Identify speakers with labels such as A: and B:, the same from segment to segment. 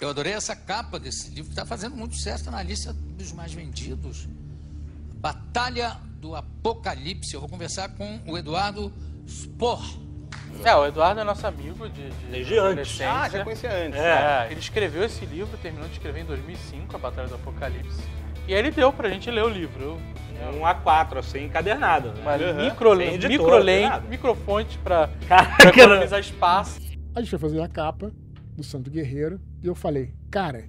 A: Eu adorei essa capa desse livro, que está fazendo muito sucesso, está na lista dos mais vendidos. Batalha do Apocalipse. Eu vou conversar com o Eduardo Spor.
B: É, o Eduardo é nosso amigo de, de
C: Desde antes. Ah, já conhecia antes.
B: É, ele escreveu esse livro, terminou de escrever em 2005, A Batalha do Apocalipse. E aí ele deu pra gente ler o livro.
C: Um A4, assim, encadernado. né?
B: Uma
C: Uhum.
B: micro,
C: editor,
B: micro,
C: nada.
B: microfonte pra, pra economizar espaço.
D: A gente foi fazer a capa do Santo Guerreiro e eu falei, cara,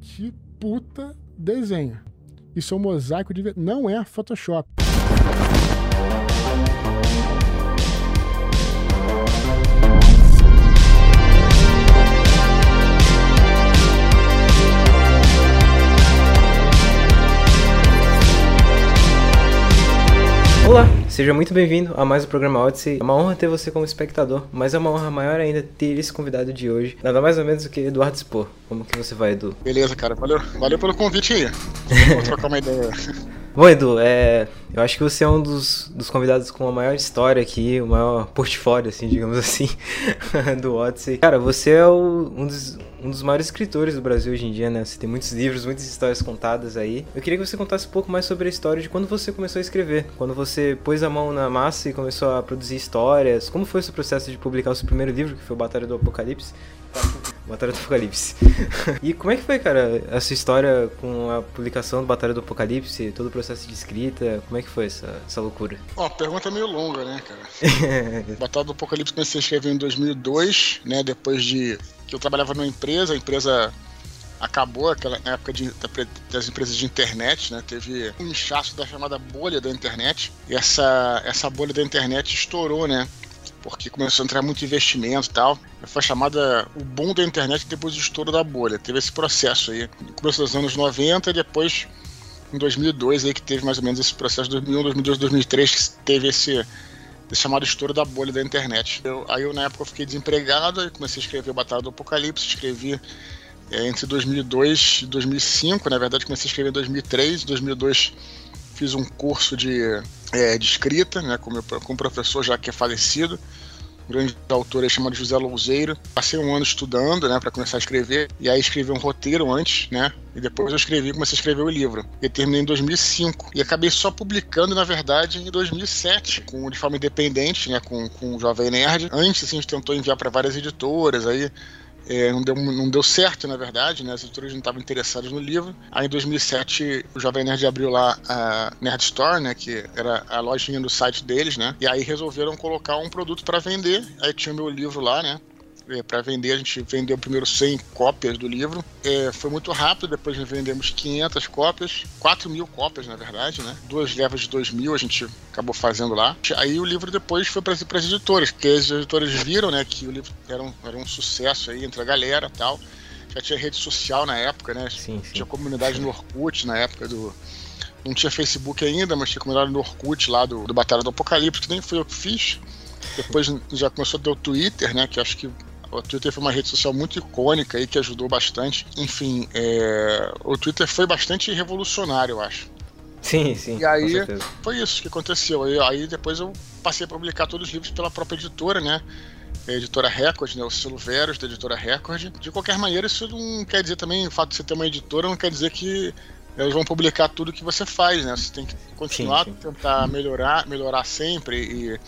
D: que puta desenho. Isso é um mosaico de. Não é Photoshop.
E: Olá, seja muito bem-vindo a mais um programa Odyssey. É uma honra ter você como espectador, mas é uma honra maior ainda ter esse convidado de hoje, nada mais ou menos do que Eduardo Spor. Como que você vai, Edu?
F: Beleza, cara. Valeu, valeu pelo convite aí. Vou trocar uma ideia.
E: Bom, Edu, é, eu acho que você é um dos, dos convidados com a maior história aqui, o maior portfólio, assim, digamos assim, do Odyssey. Cara, você é o- um, dos, um dos maiores escritores do Brasil hoje em dia, né? Você tem muitos livros, muitas histórias contadas aí. Eu queria que você contasse um pouco mais sobre a história de quando você começou a escrever, quando você pôs a mão na massa e começou a produzir histórias. Como foi esse processo de publicar o seu primeiro livro, que foi o Batalha do Apocalipse? Batalha do Apocalipse. e como é que foi, cara, a sua história com a publicação do Batalha do Apocalipse, todo o processo de escrita? Como é que foi essa, essa loucura?
F: Ó, a pergunta é meio longa, né, cara? Batalha do Apocalipse comecei a escrever em 2002, né? Depois de que eu trabalhava numa empresa, a empresa acabou aquela época de- das empresas de internet, né? Teve um inchaço da chamada bolha da internet. E essa, essa bolha da internet estourou, né? Porque começou a entrar muito investimento e tal. Foi chamada o boom da internet depois do estouro da bolha. Teve esse processo aí. No começo dos anos 90 e depois em 2002 aí que teve mais ou menos esse processo 2001, 2002, 2003 que teve esse, chamado estouro da bolha da internet. Eu- aí eu na época eu fiquei desempregado comecei a escrever Batalha do Apocalipse, escrevi é, entre 2002 e 2005, na verdade comecei a escrever em 2003, em 2002 fiz um curso de, é, de escrita, né, com, meu, com um professor já que é falecido, um grande autor aí chamado José Louzeiro. Passei um ano estudando, né, para começar a escrever, e aí escrevi um roteiro antes, né, e depois eu escrevi, comecei a escrever o livro. E terminei em 2005. E acabei só publicando, na verdade, em 2007, com, de forma independente, né, com, com o Jovem Nerd. Antes, assim, a gente tentou enviar para várias editoras, aí é, não, deu, não deu certo, na verdade, né? As editoras não estavam interessadas no livro. Aí em 2007 o Jovem Nerd abriu lá a Nerd Store, né? Que era a lojinha do site deles, né? E aí resolveram colocar um produto para vender. Aí tinha o meu livro lá, né? Para vender, a gente vendeu primeiro 100 cópias do livro. É, foi muito rápido, depois vendemos 500 cópias, 4 mil cópias, na verdade, né? Duas levas de 2 mil a gente acabou fazendo lá. Aí o livro depois foi para as editoras, porque as editoras viram, né, que o livro era um, era um sucesso aí entre a galera tal. Já tinha rede social na época, né?
E: Sim, sim.
F: Tinha comunidade no Orkut na época do. Não tinha Facebook ainda, mas tinha comunidade no Orkut lá do, do Batalha do Apocalipse, que nem foi eu que fiz. Depois já começou a ter o Twitter, né? Que acho que o Twitter foi uma rede social muito icônica aí que ajudou bastante. Enfim, é, o Twitter foi bastante revolucionário, eu acho.
E: Sim, sim.
F: E aí-. Foi isso que aconteceu. Aí, aí depois eu passei a publicar todos os livros pela própria editora, né? A editora Record, né? O selo Veros da editora Record. De qualquer maneira, isso não quer dizer também, o fato de você ter uma editora não quer dizer que eles vão publicar tudo que você faz, né? Você tem que continuar,
E: Sim, sim.
F: tentar melhorar, melhorar sempre e,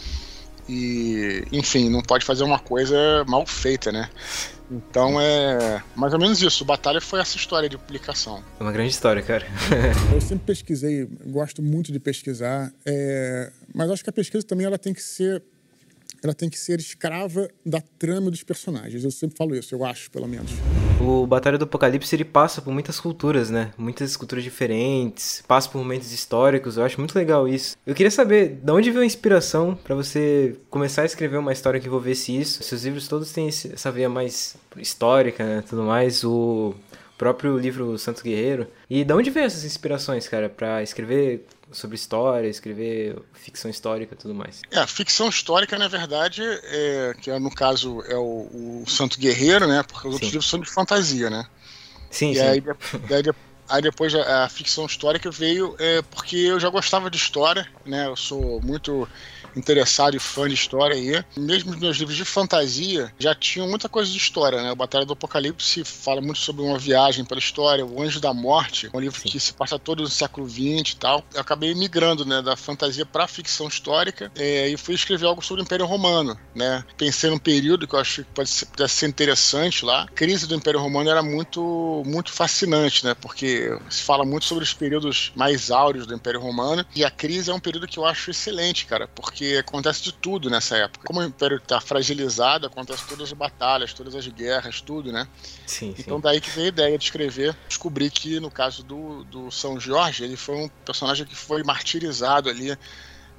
F: e, enfim, não pode fazer uma coisa mal feita, né? Então é mais ou menos isso. O Batalha foi essa história de publicação.
E: É uma grande história, cara.
D: Eu sempre pesquisei, gosto muito de pesquisar, é, mas acho que a pesquisa também ela tem que ser ela tem que ser escrava da trama dos personagens. Eu sempre falo isso, eu acho, pelo menos.
E: O Batalha do Apocalipse ele passa por muitas culturas, né? Muitas culturas diferentes, passa por momentos históricos. Eu acho muito legal isso. Eu queria saber de onde veio a inspiração pra você começar a escrever uma história que envolvesse isso. Seus livros todos têm essa veia mais histórica, né? Tudo mais. O próprio livro Santo Guerreiro. E de onde veio essas inspirações, cara, Pra escrever sobre história, escrever ficção histórica, e tudo mais?
F: É, a ficção histórica, na verdade, é, que é, no caso é o, o Santo Guerreiro, né? Porque os outros
E: Sim.
F: livros são de fantasia, né?
E: Sim,
F: e
E: sim.
F: aí, daí de- Aí depois a, a ficção histórica veio é, porque eu já gostava de história, né? Eu sou muito interessado e fã de história aí. Mesmo os meus livros de fantasia já tinham muita coisa de história, né? O Batalha do Apocalipse fala muito sobre uma viagem pela história. O Anjo da Morte, um livro Sim. que se passa todo no século XX e tal. Eu acabei migrando, né, da fantasia para ficção histórica é, e fui escrever algo sobre o Império Romano, né? Pensei num período que eu acho que pode ser, pudesse ser interessante lá. A crise do Império Romano era muito, muito fascinante, né? Porque se fala muito sobre os períodos mais áureos do Império Romano e a crise é um período que eu acho excelente, cara, porque acontece de tudo nessa época. Como o Império está fragilizado, acontece todas as batalhas, todas as guerras, tudo, né?
E: Sim,
F: então sim. daí que veio a ideia de escrever. Descobri que no caso do, do São Jorge, ele foi um personagem que foi martirizado ali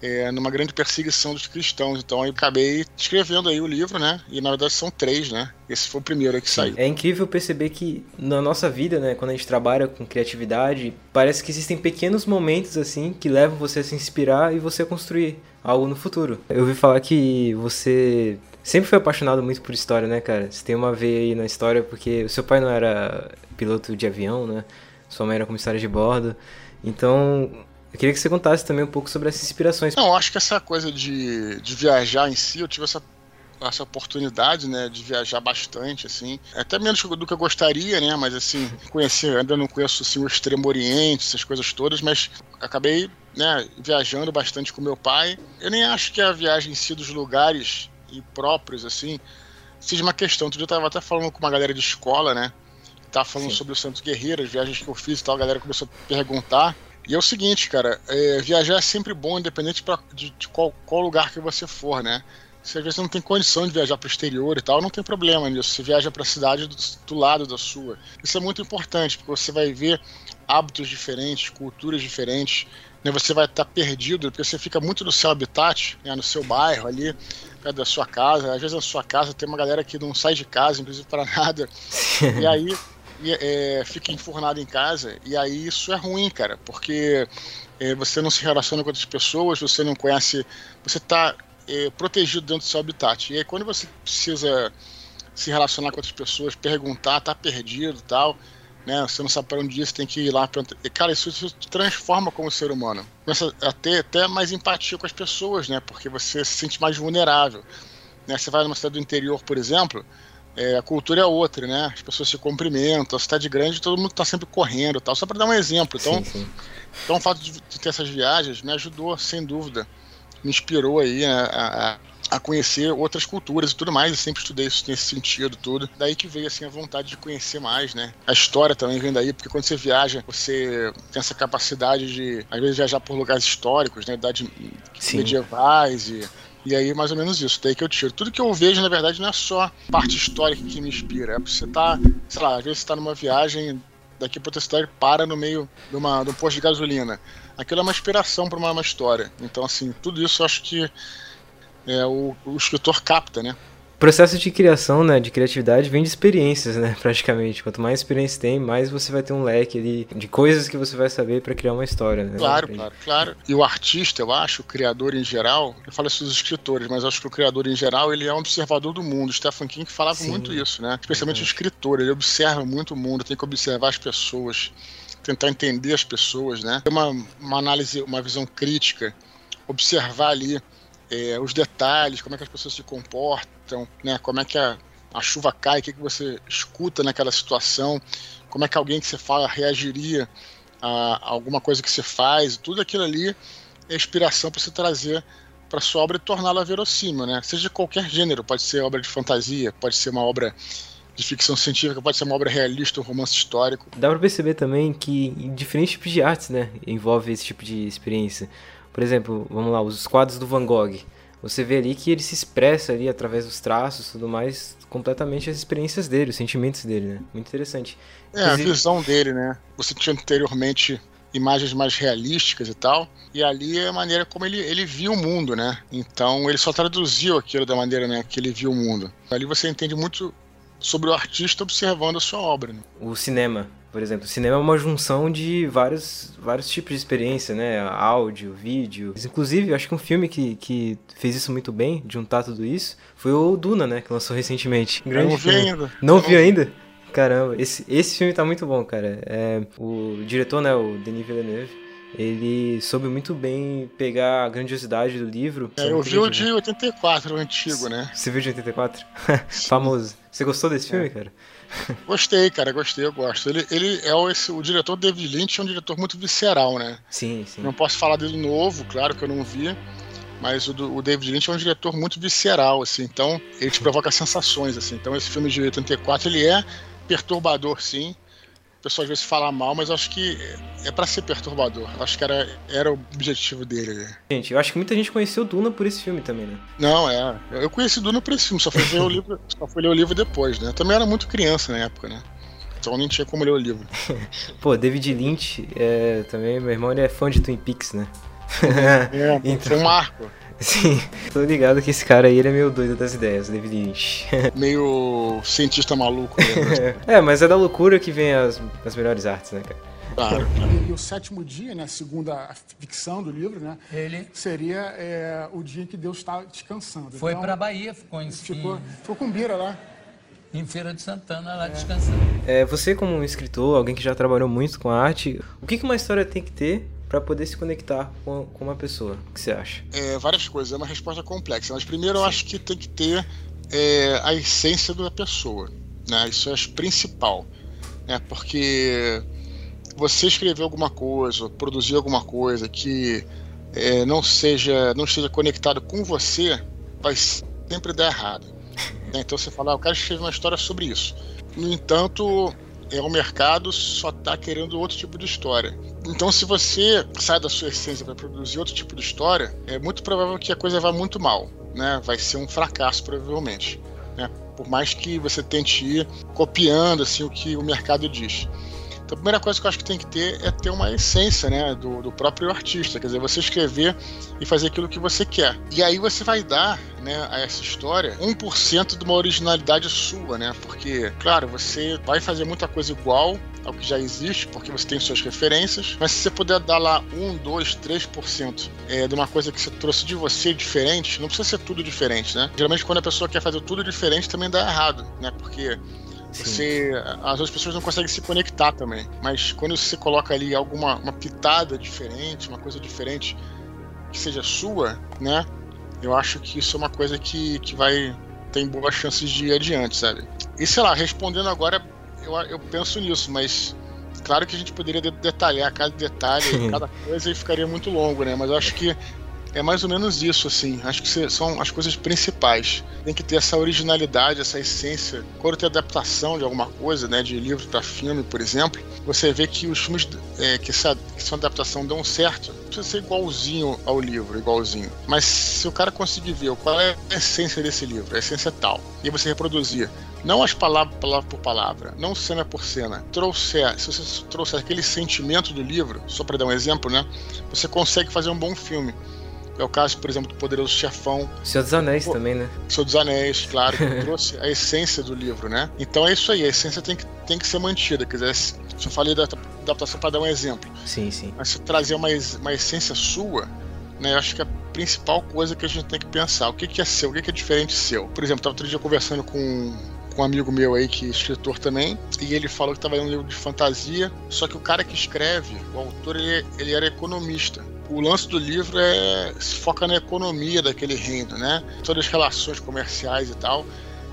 F: é, numa grande perseguição dos cristãos. Então eu acabei escrevendo aí o livro, né? E na verdade são três, né? Esse foi o primeiro que saiu.
E: É incrível perceber que na nossa vida, né, quando a gente trabalha com criatividade, parece que existem pequenos momentos assim que levam você a se inspirar e você a construir algo no futuro. Eu ouvi falar que você sempre foi apaixonado muito por história, né, cara? Você tem uma veia aí na história porque o seu pai não era piloto de avião, né? Sua mãe era comissária de bordo. Então, eu queria que você contasse também um pouco sobre essas inspirações.
F: Não, acho que essa coisa de, de viajar em si, eu tive essa, essa oportunidade, né, de viajar bastante, assim. Até menos do que eu gostaria, né, mas assim, conhecer, ainda não conheço assim, o Extremo Oriente, essas coisas todas, mas acabei, né, viajando bastante com meu pai. Eu nem acho que a viagem em si dos lugares e próprios, assim, seja uma questão. Outro dia eu tava até falando com uma galera de escola, né, tava falando Sim. sobre o Santos Guerreiro, as viagens que eu fiz e tal, a galera começou a perguntar. E é o seguinte, cara, é, viajar é sempre bom, independente pra, de, de qual, qual, lugar que você for, né? Se às vezes você não tem condição de viajar para o exterior e tal, não tem problema nisso. Você viaja para a cidade do, do, lado da sua. Isso é muito importante, porque você vai ver hábitos diferentes, culturas diferentes. Né? Você vai estar tá perdido, porque você fica muito no seu habitat, né? no seu bairro ali, perto da sua casa. Às vezes na sua casa tem uma galera que não sai de casa, inclusive para nada. e aí é, fica enfurnado em casa, e aí isso é ruim, cara, porque é, você não se relaciona com outras pessoas, você não conhece, você está é, protegido dentro do seu habitat. E aí quando você precisa se relacionar com outras pessoas, perguntar, tá perdido tal, né? Você não sabe para onde ir, você tem que ir lá. Pra... Cara, isso, isso te transforma como ser humano. Começa a ter até mais empatia com as pessoas, né? Porque você se sente mais vulnerável. Né? Você vai numa cidade do interior, por exemplo, é, a cultura é outra, né? As pessoas se cumprimentam, a cidade grande, todo mundo está sempre correndo tal. Só para dar um exemplo. Então, sim, sim. então o fato de, ter essas viagens me ajudou, sem dúvida. Me inspirou aí a, a, a, conhecer outras culturas e tudo mais. Eu sempre estudei isso nesse sentido, tudo. Daí que veio assim a vontade de conhecer mais, né? A história também vem daí, porque quando você viaja, você tem essa capacidade de, às vezes, viajar por lugares históricos, né? Idade medievais e e aí, mais ou menos isso, daí que eu tiro. Tudo que eu vejo, na verdade, não é só parte histórica que me inspira. É você tá, sei lá, às vezes você tá numa viagem daqui pra outra cidade, para no meio de, uma, de um posto de gasolina. Aquilo é uma inspiração para uma, uma, história. Então, assim, tudo isso eu acho que é, o, o escritor capta, né?
E: Processo de criação, né, de criatividade vem de experiências, né, praticamente. Quanto mais experiência tem, mais você vai ter um leque ali de coisas que você vai saber para criar uma história, né?
F: Claro, claro, claro. E o artista, eu acho, o criador em geral, eu falo isso dos escritores, mas eu acho que o criador em geral, ele é um observador do mundo. Stephen King falava Sim. muito isso, né? Especialmente o escritor, ele observa muito o mundo, tem que observar as pessoas, tentar entender as pessoas, né? Ter uma, uma análise, uma visão crítica, observar ali é, os detalhes, como é que as pessoas se comportam, né? Como é que a, a chuva cai, o que, que você escuta naquela situação, como é que alguém que você fala reagiria a, a alguma coisa que você faz, tudo aquilo ali é inspiração para você trazer para sua obra e torná-la verossímil, né? Seja qualquer gênero, pode ser obra de fantasia, pode ser uma obra de ficção científica, pode ser uma obra realista, um romance histórico.
E: Dá para perceber também que diferentes tipos de artes, né, envolve esse tipo de experiência. Por exemplo, vamos lá, os quadros do Van Gogh. Você vê ali que ele se expressa ali através dos traços e tudo mais, completamente as experiências dele, os sentimentos dele, né? Muito interessante.
F: É, Inclusive... a visão dele, né? Você tinha anteriormente imagens mais realísticas e tal, e ali é a maneira como ele, ele viu o mundo, né? Então ele só traduziu aquilo da maneira né, que ele viu o mundo. Ali você entende muito sobre o artista observando a sua obra. Né?
E: O cinema, por exemplo, o cinema é uma junção de vários, vários tipos de experiência, né? Áudio, vídeo. Inclusive, eu acho que um filme que, que fez isso muito bem, juntar tudo isso, foi o Duna, né? Que lançou recentemente.
F: Um grande não vi filme. ainda.
E: Não, não vi ainda? Caramba, esse, esse filme tá muito bom, cara. É, o diretor, né, o Denis Villeneuve, ele soube muito bem pegar a grandiosidade do livro.
F: É, eu vi o de 84, o antigo, né?
E: Você viu de 84? Famoso. Você gostou desse filme, é. cara?
F: Gostei, cara, gostei, eu gosto. Ele, ele é o, esse, o diretor David Lynch, é um diretor muito visceral, né?
E: Sim, sim.
F: Não posso falar dele novo, claro que eu não vi. Mas o, o David Lynch é um diretor muito visceral, assim, então ele te provoca sensações, assim. Então esse filme de 84, ele é perturbador, sim. O pessoal às vezes fala mal, mas acho que é para ser perturbador. Acho que era, era o objetivo dele. Né?
E: Gente, eu acho que muita gente conheceu Duna por esse filme também, né?
F: Não, é. Eu conheci Duna por esse filme, só fui ler o livro, só fui ler o livro depois, né? Eu também era muito criança na época, né? Então nem tinha como ler o livro.
E: Pô, David Lynch, é, também, meu irmão, ele é fã de Twin Peaks, né?
F: É, então... foi um marco.
E: Sim, tô ligado que esse cara aí ele é meio doido das ideias, David Lynch.
F: meio cientista maluco. Né?
E: é, mas é da loucura que vem as, as melhores artes, né, cara?
G: Claro. E o sétimo dia, né, segundo a ficção do livro, né,
A: ele
G: seria é, o dia em que Deus está descansando.
A: Foi então, para Bahia, ficou em
G: ficou, ficou com Bira lá.
A: Em Feira de Santana, lá é. descansando.
E: É, você como um escritor, alguém que já trabalhou muito com arte, o que uma história tem que ter para poder se conectar com, com uma pessoa? O que você acha?
F: É, várias coisas, é uma resposta complexa. Mas primeiro eu acho que tem que ter é, a essência da pessoa. Né? Isso é o principal. Né? Porque você escrever alguma coisa, produzir alguma coisa que é, não seja não esteja conectado com você, vai sempre dar errado. Né? Então você fala, ah, eu quero escrever uma história sobre isso. No entanto, é, o mercado só está querendo outro tipo de história. Então, se você sai da sua essência para produzir outro tipo de história, é muito provável que a coisa vá muito mal, né? Vai ser um fracasso, provavelmente. Né? Por mais que você tente ir copiando assim o que o mercado diz. Então, a primeira coisa que eu acho que tem que ter é ter uma essência né, do, do próprio artista, quer dizer, você escrever e fazer aquilo que você quer. E aí você vai dar né, a essa história 1% de uma originalidade sua, né? Porque, claro, você vai fazer muita coisa igual ao que já existe, porque você tem suas referências, mas se você puder dar lá 1, 2, 3% é, de uma coisa que você trouxe de você diferente, não precisa ser tudo diferente, né? Geralmente quando a pessoa quer fazer tudo diferente também dá errado, né? Porque você, as outras pessoas não conseguem se conectar também. Mas quando você coloca ali alguma uma pitada diferente, uma coisa diferente que seja sua, né? Eu acho que isso é uma coisa que, que vai tem boas chances de ir adiante, sabe? E sei lá, respondendo agora, eu, eu penso nisso, mas claro que a gente poderia detalhar cada detalhe, cada coisa e ficaria muito longo, né? Mas eu acho que é mais ou menos isso, assim. Acho que são as coisas principais. Tem que ter essa originalidade, essa essência. Quando tem adaptação de alguma coisa, né, de livro para filme, por exemplo, você vê que os filmes é, que, essa, que são adaptação dão certo. Não precisa ser igualzinho ao livro, igualzinho. Mas se o cara conseguir ver qual é a essência desse livro, a essência tal, e você reproduzir não as palavras palavra por palavra, não cena por cena, trouxer, se você trouxer aquele sentimento do livro, só para dar um exemplo, né, você consegue fazer um bom filme. É o caso, por exemplo, do Poderoso Chefão.
E: Senhor dos Anéis Pô, também, né?
F: Senhor dos Anéis, claro, que trouxe a essência do livro, né? Então é isso aí, a essência tem que, tem que ser mantida. Quer dizer, se eu falei da adaptação para dar um exemplo.
E: Sim, sim.
F: Mas se trazer uma, uma essência sua, né? Eu acho que é a principal coisa que a gente tem que pensar. O que, que é seu? O que, que é diferente seu? Por exemplo, estava outro dia conversando com com um amigo meu aí que é escritor também, e ele falou que estava lendo um livro de fantasia, só que o cara que escreve, o autor, ele, ele era economista o lance do livro é se foca na economia daquele reino, né? Todas as relações comerciais e tal,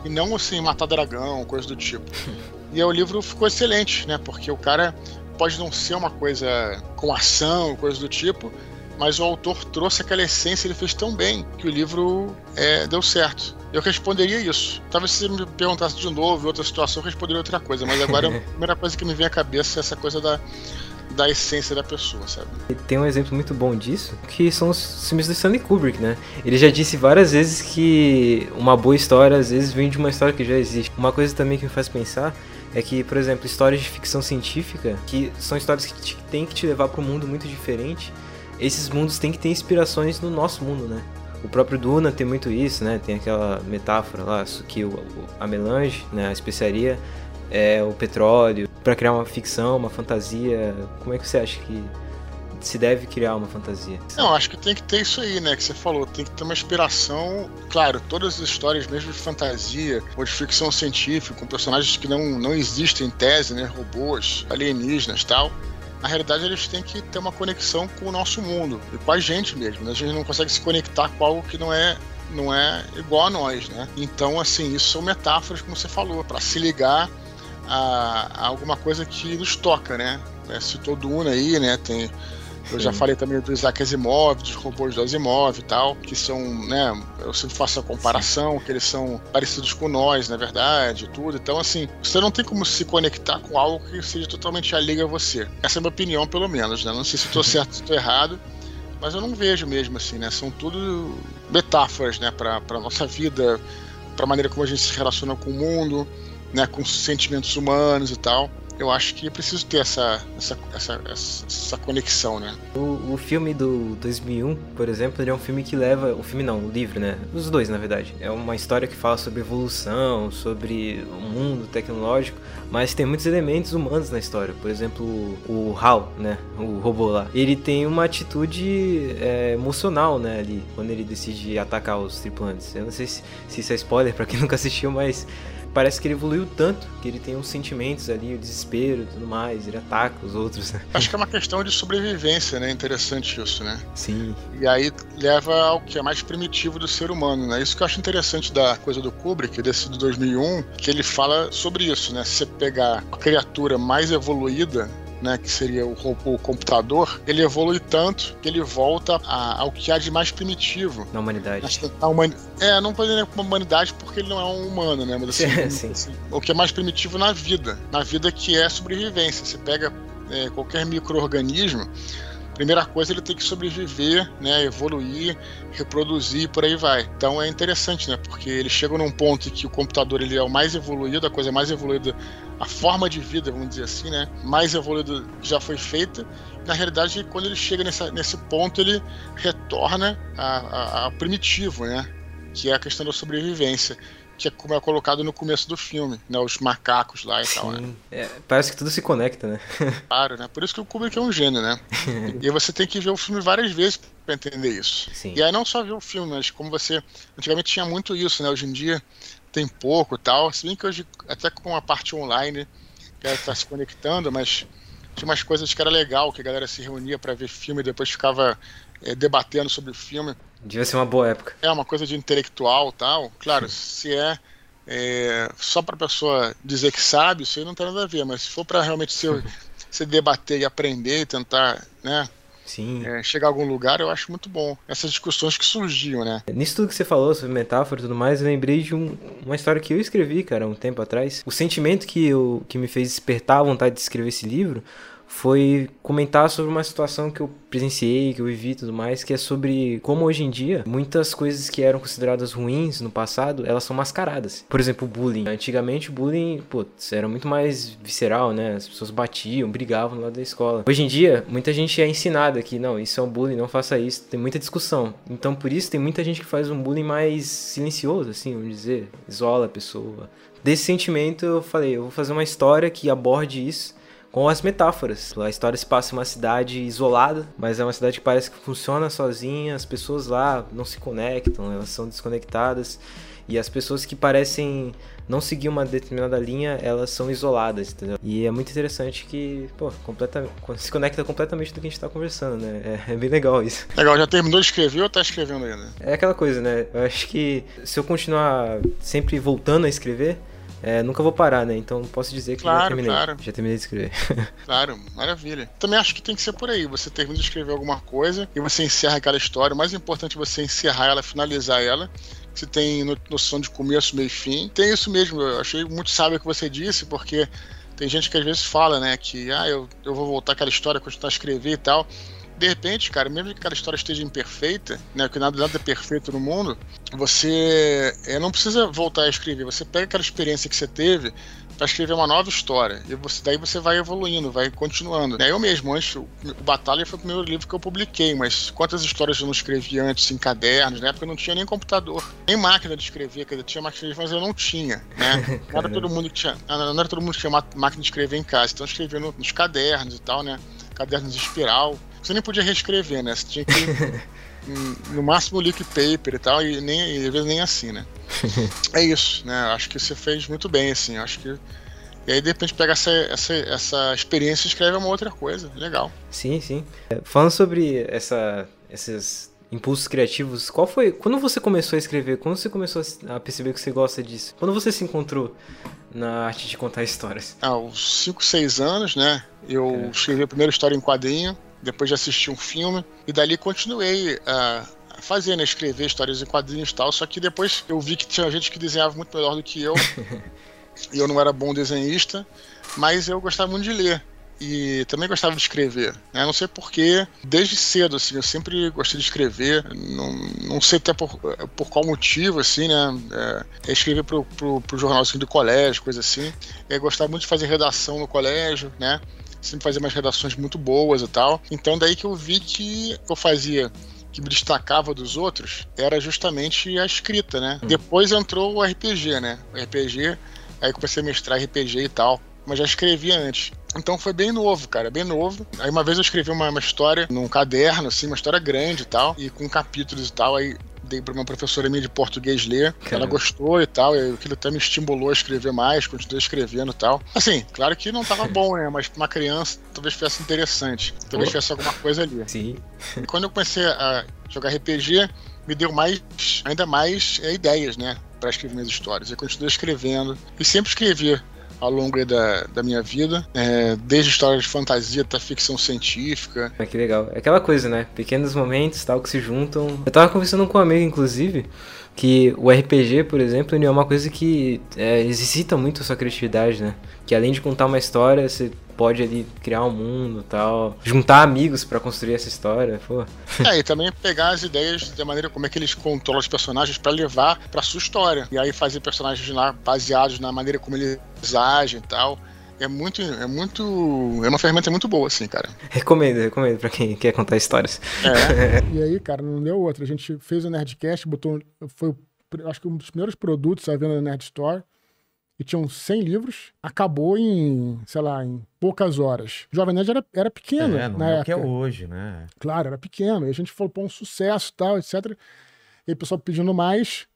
F: e não assim matar dragão, coisa do tipo. E aí o livro ficou excelente, né? Porque o cara pode não ser uma coisa com ação, coisa do tipo, mas o autor trouxe aquela essência, ele fez tão bem que o livro é, deu certo. Eu responderia isso. Talvez se você me perguntasse de novo, em outra situação, eu responderia outra coisa, mas agora a primeira coisa que me vem à cabeça é essa coisa da, da essência da pessoa, sabe?
E: Tem um exemplo muito bom disso, que são os filmes do Stanley Kubrick, né? Ele já disse várias vezes que uma boa história às vezes vem de uma história que já existe. Uma coisa também que me faz pensar é que, por exemplo, histórias de ficção científica, que são histórias que tem que te levar para um mundo muito diferente, esses mundos têm que ter inspirações no nosso mundo, né? O próprio Duna tem muito isso, né? Tem aquela metáfora lá que o, a melange, né, a especiaria, é o petróleo, para criar uma ficção, uma fantasia. Como é que você acha que se deve criar uma fantasia.
F: Não, acho que tem que ter isso aí, né? Que você falou, tem que ter uma inspiração. Claro, todas as histórias, mesmo de fantasia ou de ficção científica, com personagens que não, não existem em tese, né? Robôs, alienígenas tal. Na realidade, eles têm que ter uma conexão com o nosso mundo e com a gente mesmo. Né? A gente não consegue se conectar com algo que não é não é igual a nós, né? Então, assim, isso são metáforas, como você falou, para se ligar a, a, alguma coisa que nos toca, né? É, citou Duna aí, né? Tem eu já falei também do Isaac Asimov, dos robôs do Asimov e tal, que são, né, eu sempre faço a comparação, que eles são parecidos com nós, na verdade, tudo. Então, assim, você não tem como se conectar com algo que seja totalmente alheio a você. Essa é a minha opinião, pelo menos, né? Não sei se estou certo, se estou errado, mas eu não vejo mesmo, assim, né? São tudo metáforas, né, para nossa vida, para a maneira como a gente se relaciona com o mundo, né, com os sentimentos humanos e tal eu acho que é preciso ter essa, essa, essa, essa conexão, né?
E: O, o filme do 2001, por exemplo, ele é um filme que leva... O filme não, o livro, né? Os dois, na verdade. É uma história que fala sobre evolução, sobre o mundo tecnológico, mas tem muitos elementos humanos na história. Por exemplo, o Hal, né? O robô lá. Ele tem uma atitude é, emocional, né? Ali, quando ele decide atacar os tripulantes. Eu não sei se, se isso é spoiler para quem nunca assistiu, mas parece que ele evoluiu tanto que ele tem uns sentimentos ali, o desespero e tudo mais, ele ataca os outros. Né?
F: Acho que é uma questão de sobrevivência, né? Interessante isso, né?
E: Sim.
F: E aí leva ao que é mais primitivo do ser humano, né? Isso que eu acho interessante da coisa do Kubrick, desse de 2001, que ele fala sobre isso, né? Se você pegar a criatura mais evoluída, né, que seria o, o computador, ele evolui tanto que ele volta a, ao que há de mais primitivo.
E: Na humanidade.
F: Na, humani é, não pode dizer como humanidade porque ele não é um humano, né? Mas assim, sim, sim. o que é mais primitivo na vida, na vida que é sobrevivência. Você pega é, qualquer microorganismo, primeira coisa ele tem que sobreviver, né, evoluir, reproduzir por aí vai. Então é interessante, né, porque ele chega num ponto em que o computador ele é o mais evoluído, a coisa mais evoluída, a forma de vida, vamos dizer assim, né, mais evoluída já foi feita. Na realidade, quando ele chega nessa, nesse ponto, ele retorna ao primitivo, né, que é a questão da sobrevivência que é como é colocado no começo do filme, né? Os macacos lá e
E: Sim.
F: tal, né?
E: É, parece que tudo se conecta, né?
F: claro, né? Por isso que o Kubrick é um gênio, né? e você tem que ver o filme várias vezes para entender isso.
E: Sim.
F: E aí não só ver o filme, mas como você... Antigamente tinha muito isso, né? Hoje em dia tem pouco tal. Se bem que hoje, até com a parte online, a galera tá se conectando, mas tinha umas coisas que era legal, que a galera se reunia para ver filme e depois ficava é, debatendo sobre o filme.
E: Devia ser uma boa época.
F: É uma coisa de intelectual tal. Claro, se é, é só para pessoa dizer que sabe, isso aí não tem nada a ver. Mas se for para realmente ser, se debater e aprender e tentar, né?
E: Sim.
F: É, chegar a algum lugar, eu acho muito bom. Essas discussões que surgiam, né?
E: Nisso tudo que você falou sobre metáfora e tudo mais, eu lembrei de um, uma história que eu escrevi, cara, um tempo atrás. O sentimento que, eu, que me fez despertar a vontade de escrever esse livro foi comentar sobre uma situação que eu presenciei, que eu vivi e tudo mais, que é sobre como hoje em dia muitas coisas que eram consideradas ruins no passado, elas são mascaradas. Por exemplo, bullying. Antigamente o bullying, pô, era muito mais visceral, né? As pessoas batiam, brigavam lá da escola. Hoje em dia, muita gente é ensinada que não, isso é um bullying, não faça isso. Tem muita discussão. Então, por isso tem muita gente que faz um bullying mais silencioso, assim, vamos dizer, isola a pessoa. Desse sentimento, eu falei, eu vou fazer uma história que aborde isso com as metáforas. A história se passa em uma cidade isolada, mas é uma cidade que parece que funciona sozinha, as pessoas lá não se conectam, elas são desconectadas. E as pessoas que parecem não seguir uma determinada linha, elas são isoladas, entendeu? E é muito interessante que, pô, completa, se conecta completamente do que a gente tá conversando, né? É, é, bem legal isso.
F: Legal, já terminou de escrever ou tá escrevendo ainda?
E: É aquela coisa, né? Eu acho que se eu continuar sempre voltando a escrever, é, nunca vou parar, né? Então posso dizer que
F: claro,
E: já terminei.
F: Claro.
E: Já terminei de escrever.
F: claro, maravilha. Também acho que tem que ser por aí. Você termina de escrever alguma coisa e você encerra aquela história. O mais importante é você encerrar ela, finalizar ela. Você tem noção de começo, meio e fim. Tem isso mesmo. Eu achei muito sábio o que você disse, porque tem gente que às vezes fala, né, que ah, eu, eu vou voltar aquela história, continuar a escrever e tal de repente, cara, mesmo que aquela história esteja imperfeita, né, que nada, nada é perfeito no mundo, você é, não precisa voltar a escrever. Você pega aquela experiência que você teve para escrever uma nova história. E você, daí você vai evoluindo, vai continuando. Eu mesmo, antes, o, o Batalha foi o primeiro livro que eu publiquei, mas quantas histórias eu não escrevi antes em cadernos? Na época eu não tinha nem computador, nem máquina de escrever, quer dizer, tinha máquina de escrever, mas eu não tinha, né? Não era todo mundo que tinha, não era todo mundo que tinha máquina de escrever em casa, então eu escrevia no, nos cadernos e tal, né? Cadernos de espiral você nem podia reescrever, né? Você tinha que. no máximo leak paper e tal, e nem, às vezes nem assim, né? é isso, né? Acho que você fez muito bem, assim. Acho que. E aí, de repente, pega essa, essa, essa experiência e escreve uma outra coisa. Legal.
E: Sim, sim. É, falando sobre essa, esses impulsos criativos, qual foi. Quando você começou a escrever? Quando você começou a perceber que você gosta disso? Quando você se encontrou na arte de contar histórias?
F: Ah, uns 5, 6 anos, né? Eu é. escrevi a primeira história em quadrinho, depois de assistir um filme, e dali continuei a fazer, né? Escrever histórias em quadrinhos e tal, só que depois eu vi que tinha gente que desenhava muito melhor do que eu, e eu não era bom desenhista, mas eu gostava muito de ler e também gostava de escrever. Né? Não sei porquê, desde cedo, assim, eu sempre gostei de escrever. Não, não sei até por, por qual motivo, assim, né? É, é escrever pro, pro, pro jornalzinho do colégio, coisa assim. Eu gostava muito de fazer redação no colégio, né? Sempre fazia umas redações muito boas e tal. Então daí que eu vi que eu fazia que me destacava dos outros era justamente a escrita, né? Hum. Depois entrou o RPG, né? O RPG, aí comecei a mestrar RPG e tal mas já escrevia antes. Então foi bem novo, cara, bem novo. Aí uma vez eu escrevi uma, uma história num caderno, assim, uma história grande e tal, e com capítulos e tal, aí dei para uma professora minha de português ler, Caramba. ela gostou e tal, e aquilo até me estimulou a escrever mais, continuei escrevendo e tal. Assim, claro que não tava bom, né, mas pra uma criança talvez fosse interessante, talvez tivesse alguma coisa ali.
E: Sim.
F: E quando eu comecei a jogar RPG, me deu mais, ainda mais é, ideias, né, para escrever minhas histórias. Eu continuei escrevendo e sempre escrevi ao longo da, da minha vida, é, desde histórias de fantasia até ficção científica.
E: É que legal. É aquela coisa, né? Pequenos momentos tal que se juntam. Eu tava conversando com um amigo, inclusive, que o RPG, por exemplo, é uma coisa que é, exercita muito a sua criatividade, né? Que além de contar uma história, você pode ali criar um mundo tal, juntar amigos para construir essa história, pô.
F: É, e também pegar as ideias da maneira como é que eles controlam os personagens para levar para sua história. E aí fazer personagens lá baseados na maneira como eles agem e tal. É muito, é muito, é uma ferramenta muito boa, assim, cara.
E: Recomendo, recomendo para quem quer contar histórias.
D: É. e aí, cara, não deu outra. A gente fez o Nerdcast, botou, foi, acho que um dos primeiros produtos à venda na Nerd Store e tinham 100 livros, acabou em, sei lá, em poucas horas. O Jovem Nerd era, era pequeno, é,
H: não
D: na
H: é o que é hoje, né?
D: Claro, era pequeno. E a gente falou, pô, um sucesso tal, etc. E o pessoal pedindo mais.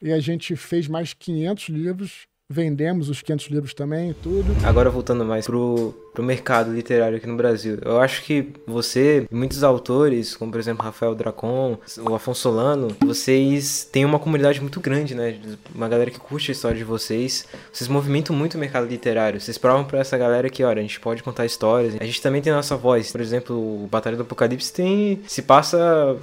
D: E a gente fez mais 500 livros vendemos os 500 livros também, tudo.
E: Agora voltando mais pro, pro mercado literário aqui no Brasil, eu acho que você muitos autores, como por exemplo Rafael Dracon, o Afonso Solano, vocês têm uma comunidade muito grande, né? Uma galera que curte a história de vocês. Vocês movimentam muito o mercado literário. Vocês provam para essa galera que, olha, a gente pode contar histórias. A gente também tem a nossa voz. Por exemplo, o Batalha do Apocalipse tem se passa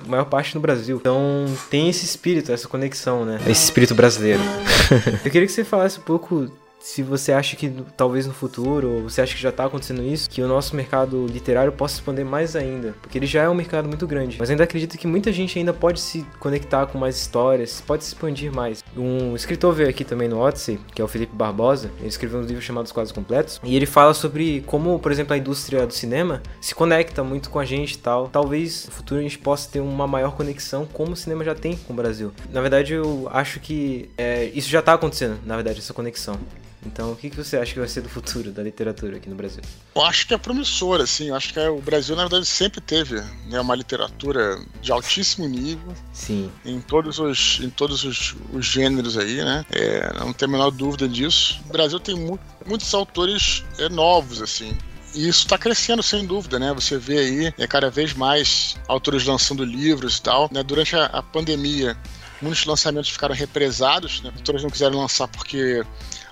E: a maior parte no Brasil. Então tem esse espírito, essa conexão, né? Esse espírito brasileiro. eu queria que você falasse um pouco se você acha que talvez no futuro, ou você acha que já está acontecendo isso, que o nosso mercado literário possa expandir mais ainda, porque ele já é um mercado muito grande. Mas ainda acredito que muita gente ainda pode se conectar com mais histórias, pode se expandir mais. Um escritor veio aqui também no Odyssey, que é o Felipe Barbosa, ele escreveu um livro chamado Os Quadros Completos, e ele fala sobre como, por exemplo, a indústria do cinema se conecta muito com a gente e tal. Talvez no futuro a gente possa ter uma maior conexão como o cinema já tem com o Brasil. Na verdade, eu acho que é, isso já está acontecendo, na verdade, essa conexão. Então, o que, você acha que vai ser do futuro da literatura aqui no Brasil?
F: Eu acho que é promissor, assim. Eu acho que é, o Brasil, na verdade, sempre teve né, uma literatura de altíssimo nível.
E: Sim.
F: Em todos os, em todos os, os gêneros aí, né? É, não tem a menor dúvida disso. O Brasil tem mu muitos autores é, novos, assim. E isso está crescendo, sem dúvida, né? Você vê aí é, cada vez mais autores lançando livros e tal. Né? Durante a, a pandemia, muitos lançamentos ficaram represados, né? Autores não quiseram lançar porque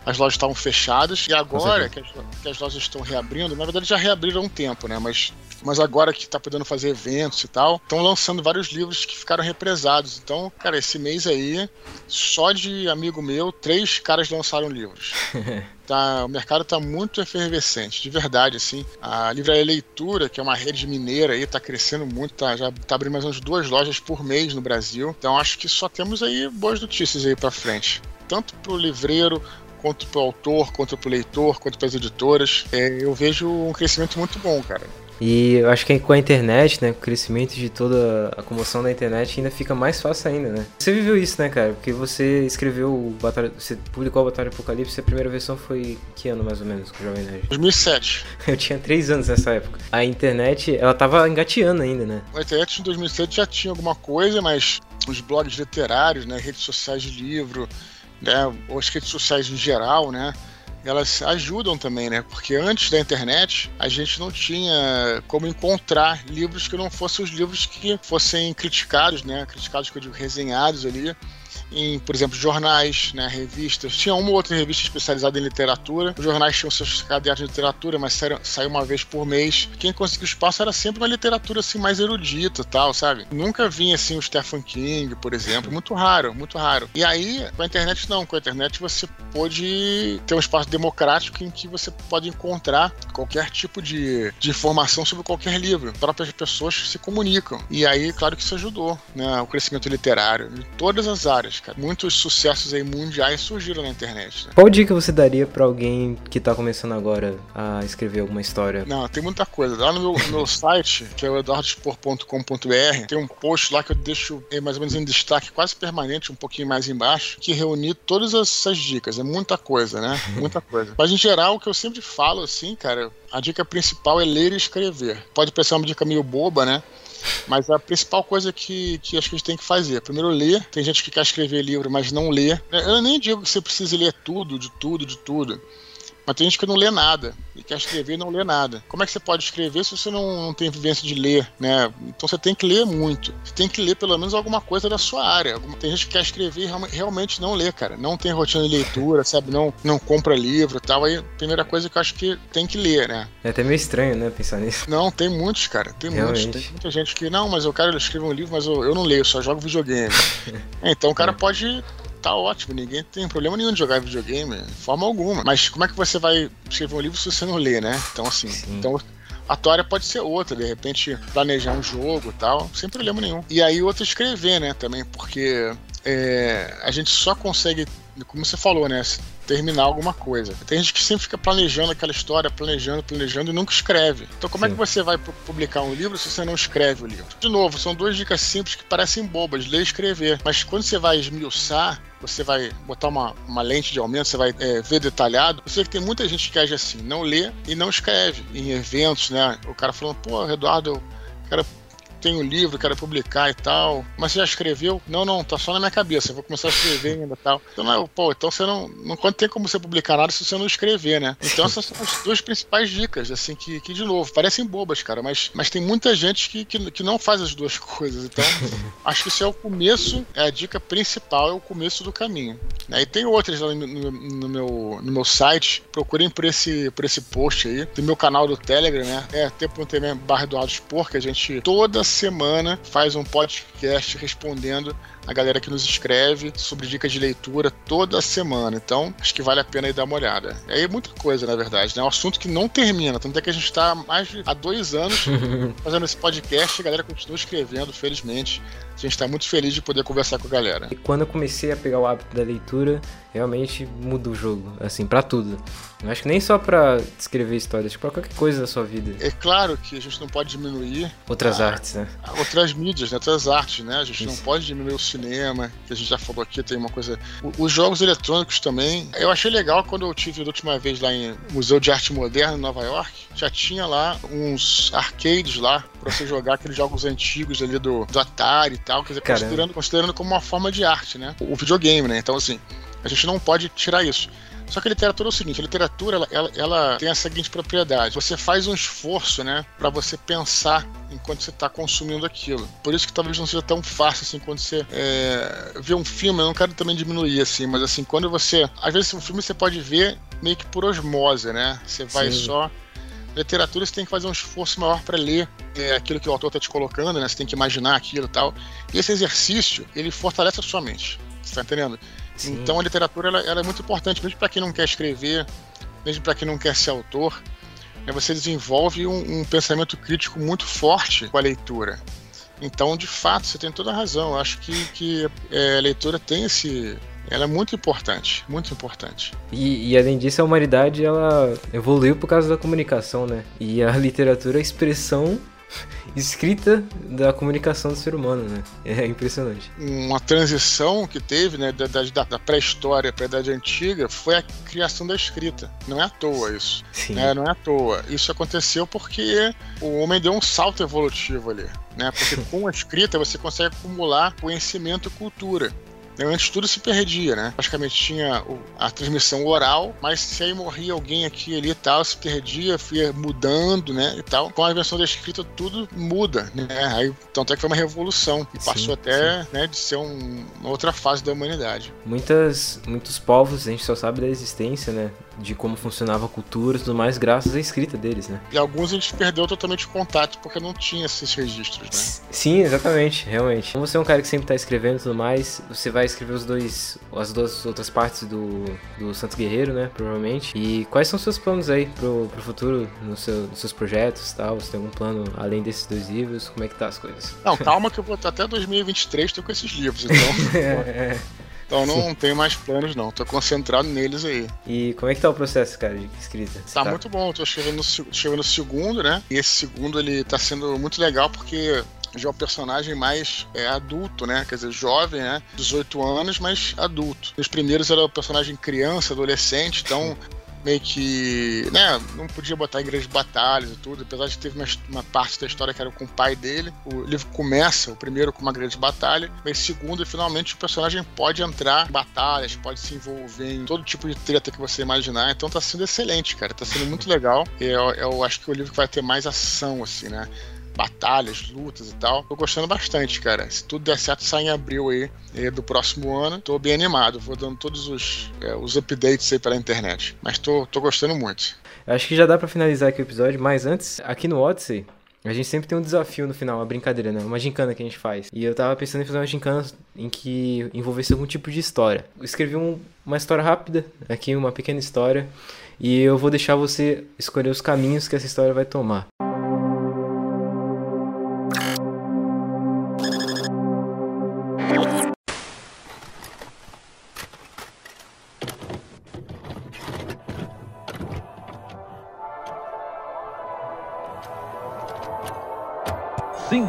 F: as lojas estavam fechadas e agora que as, que as, lojas estão reabrindo, na verdade já reabriram há um tempo, né? Mas, mas agora que está podendo fazer eventos e tal, estão lançando vários livros que ficaram represados. Então, cara, esse mês aí, só de amigo meu, três caras lançaram livros. Tá, o mercado está muito efervescente, de verdade, assim. A Livraria Leitura, que é uma rede mineira aí, está crescendo muito, tá, já está abrindo mais ou menos duas lojas por mês no Brasil. Então acho que só temos aí boas notícias aí para frente. Tanto para o livreiro quanto para o autor, quanto para o leitor, quanto para as editoras. É, eu vejo um crescimento muito bom, cara.
I: E eu acho que com a internet, né, com o crescimento de toda a comoção da internet, ainda fica mais fácil ainda, né? Você viveu isso, né, cara? Porque você escreveu o Batalha, você publicou a Batalha Apocalipse, a primeira versão foi que ano mais ou menos com o Jovem Nerd?
F: 2007.
I: Eu tinha três anos nessa época. A internet, ela tava engateando ainda, né?
F: A internet em 2007 já tinha alguma coisa, mas os blogs literários, né, redes sociais de livro, né, ou as redes sociais em geral, né, elas ajudam também, né? Porque antes da internet a gente não tinha como encontrar livros que não fossem os livros que fossem criticados, né? Criticados, que eu digo, resenhados ali em, por exemplo, jornais, né, revistas. Tinha uma ou outra revista especializada em literatura. Os jornais tinham seus cadernos de literatura, mas saiu uma vez por mês. Quem conseguiu espaço era sempre uma literatura assim mais erudita, tal, sabe? Nunca vinha assim o Stephen King, por exemplo, muito raro, muito raro. E aí, com a internet não, com a internet você pode ter um espaço democrático em que você pode encontrar qualquer tipo de, de informação sobre qualquer livro. Próprias pessoas se comunicam. E aí, claro que isso ajudou, né, o crescimento literário em todas as áreas cara. Muitos sucessos aí mundiais surgiram na internet. Né?
I: Qual dica você daria para alguém que tá começando agora a escrever alguma história?
F: Não, tem muita coisa. Lá no meu, no meu site, que é o eduardospor.com.br, tem um post lá que eu deixo mais ou menos em destaque quase permanente, um pouquinho mais embaixo, que reúne todas essas dicas. É muita coisa, né? Muita coisa. Mas em geral, o que eu sempre falo, assim, cara, a dica principal é ler e escrever. Pode parecer uma dica meio boba, né? Mas a principal coisa que, que acho que a gente tem que fazer, primeiro ler. Tem gente que quer escrever livro, mas não lê. Eu nem digo que você precise ler tudo, de tudo, de tudo. Mas tem gente que não lê nada e quer escrever e não lê nada. Como é que você pode escrever se você não, não, tem vivência de ler, né? Então você tem que ler muito. Você tem que ler pelo menos alguma coisa da sua área. Tem gente que quer escrever e realmente não lê, cara. Não tem rotina de leitura, sabe? Não, não compra livro e tal. Aí, primeira coisa que eu acho que tem que ler, né?
I: É até meio estranho, né? Pensar nisso.
F: Não, tem muitos, cara. Tem realmente. muitos. Tem muita gente que, não, mas eu quero escrever um livro, mas eu, eu não leio, só jogo videogame. é, então o cara é. pode tá ótimo, ninguém tem problema nenhum de jogar videogame, de forma alguma. Mas como é que você vai escrever um livro se você não lê, né? Então, assim, Sim. então a tua área pode ser outra, de repente planejar um jogo e tal, sem problema nenhum. E aí outra escrever, né, também, porque é, a gente só consegue, como você falou, né, terminar alguma coisa. Tem gente que sempre fica planejando aquela história, planejando, planejando e nunca escreve. Então, como Sim. é que você vai publicar um livro se você não escreve o livro? De novo, são duas dicas simples que parecem bobas, ler e escrever. Mas quando você vai esmiuçar, você vai botar uma, uma lente de aumento, você vai é, ver detalhado. Você vê que tem muita gente que age assim, não lê e não escreve. Em eventos, né? O cara falando, pô, Eduardo, eu quero tenho um livro, quero publicar e tal. Mas você já escreveu? Não, não, tá só na minha cabeça. Eu vou começar a escrever ainda e tal. Então, não, pô, então você não. Não tem como você publicar nada se você não escrever, né? Então essas são as duas principais dicas, assim, que, que de novo, parecem bobas, cara, mas, mas tem muita gente que, que, que não faz as duas coisas. Então, acho que isso é o começo, é a dica principal, é o começo do caminho. Né? E tem outras lá no, no, no, meu, no meu site. Procurem por esse, por esse post aí. Do meu canal do Telegram, né? É t.me barra do Spor, que a gente toda semana faz um podcast respondendo a galera que nos escreve sobre dicas de leitura toda semana. Então, acho que vale a pena ir dar uma olhada. É muita coisa, na verdade, né? É um assunto que não termina. Tanto é que a gente está mais de há dois anos fazendo esse podcast e a galera continua escrevendo, felizmente. A gente está muito feliz de poder conversar com a galera.
I: E quando eu comecei a pegar o hábito da leitura, realmente muda o jogo, assim, para tudo. Eu acho que nem só para escrever histórias, para qualquer coisa da sua vida.
F: É claro que a gente não pode diminuir
I: outras a, artes, né?
F: Outras mídias, né? outras artes, né? A gente Isso. não pode diminuir o cinema, que a gente já falou aqui, tem uma coisa. Os jogos eletrônicos também. Eu achei legal quando eu tive a última vez lá em Museu de Arte Moderna em Nova York, já tinha lá uns arcades lá para você jogar aqueles jogos antigos ali do, do Atari e tal, quer dizer, considerando, considerando como uma forma de arte, né? O videogame, né? Então, assim, a gente não pode tirar isso. Só que a literatura é o seguinte, a literatura ela, ela, ela tem a seguinte propriedade: você faz um esforço, né, para você pensar enquanto você está consumindo aquilo. Por isso que talvez não seja tão fácil assim quando você é, vê um filme. Eu não quero também diminuir assim, mas assim quando você, às vezes um filme você pode ver meio que por osmose, né? Você vai Sim. só literatura você tem que fazer um esforço maior para ler é, aquilo que o autor está te colocando, né? Você tem que imaginar aquilo e tal. E esse exercício, ele fortalece a sua mente. Você tá entendendo? Sim. Então a literatura ela, ela é muito importante, mesmo para quem não quer escrever, mesmo para quem não quer ser autor. Né, você desenvolve um, um, pensamento crítico muito forte com a leitura. Então, de fato, você tem toda a razão. Eu acho que, que é, a leitura tem esse, Ela é muito importante, muito importante.
I: E, e, além disso, a humanidade ela evoluiu por causa da comunicação, né? E a literatura é a expressão escrita da comunicação do ser humano, né? É impressionante.
F: Uma transição que teve, né, da, da, da pré-história para a Idade Antiga foi a criação da escrita. Não é à toa isso. Sim. Né? Não é à toa. Isso aconteceu porque o homem deu um salto evolutivo ali. Né? Porque com a escrita você consegue acumular conhecimento e cultura. Antes tudo se perdia, né? Praticamente tinha a transmissão oral, mas se aí morria alguém aqui ali e tal, se perdia, ia mudando, né? E tal. Com a invenção da escrita, tudo muda, né? Aí, tanto é que foi uma revolução. E passou sim, até sim. Né, de ser um, uma outra fase da humanidade.
I: Muitas, muitos povos, a gente só sabe da existência, né? De como funcionava a cultura e tudo mais, graças à escrita deles, né?
F: E alguns a gente perdeu totalmente o contato porque não tinha esses registros, né?
I: Sim, exatamente, realmente. Como você é um cara que sempre está escrevendo e tudo mais, você vai escrever os dois, as duas outras partes do, do Santos Guerreiro, né? Provavelmente. E quais são os seus planos aí pro, pro futuro, no seu, nos seus projetos e tal? Você tem algum plano além desses dois livros? Como é que tá as coisas?
F: Não, calma que eu vou até 2023 tô com esses livros, então. é, é. Então não Sim. tenho mais planos, não. Tô concentrado neles aí.
I: E como é que tá o processo, cara, de escrita?
F: Tá, tá, muito bom. Tô chegando no, chegando no segundo, né? E esse segundo ele tá sendo muito legal porque já é o personagem mais é, adulto, né? Quer dizer, jovem, né? 18 anos, mas adulto. Os primeiros era o personagem criança, adolescente, então meio que, né, não podia botar em grandes batalhas e tudo, apesar de ter uma, uma, parte da história que era com o pai dele. O livro começa, o primeiro, com uma grande batalha, mas segundo, finalmente o personagem pode entrar em batalhas, pode se envolver em todo tipo de treta que você imaginar. Então tá sendo excelente, cara, tá sendo muito legal. Eu, eu acho que o livro vai ter mais ação, assim, né? Batalhas, lutas e tal. Tô gostando bastante, cara. Se tudo der certo, sai em abril aí do próximo ano. Tô bem animado. Vou dando todos os, é, os updates aí pela internet. Mas tô, tô gostando muito.
I: Acho que já dá para finalizar aqui o episódio, mas antes, aqui no Odyssey, a gente sempre tem um desafio no final, uma brincadeira, né? Uma gincana que a gente faz. E eu tava pensando em fazer uma gincana em que envolvesse algum tipo de história. Eu escrevi um, uma história rápida, aqui uma pequena história, e eu vou deixar você escolher os caminhos que essa história vai tomar.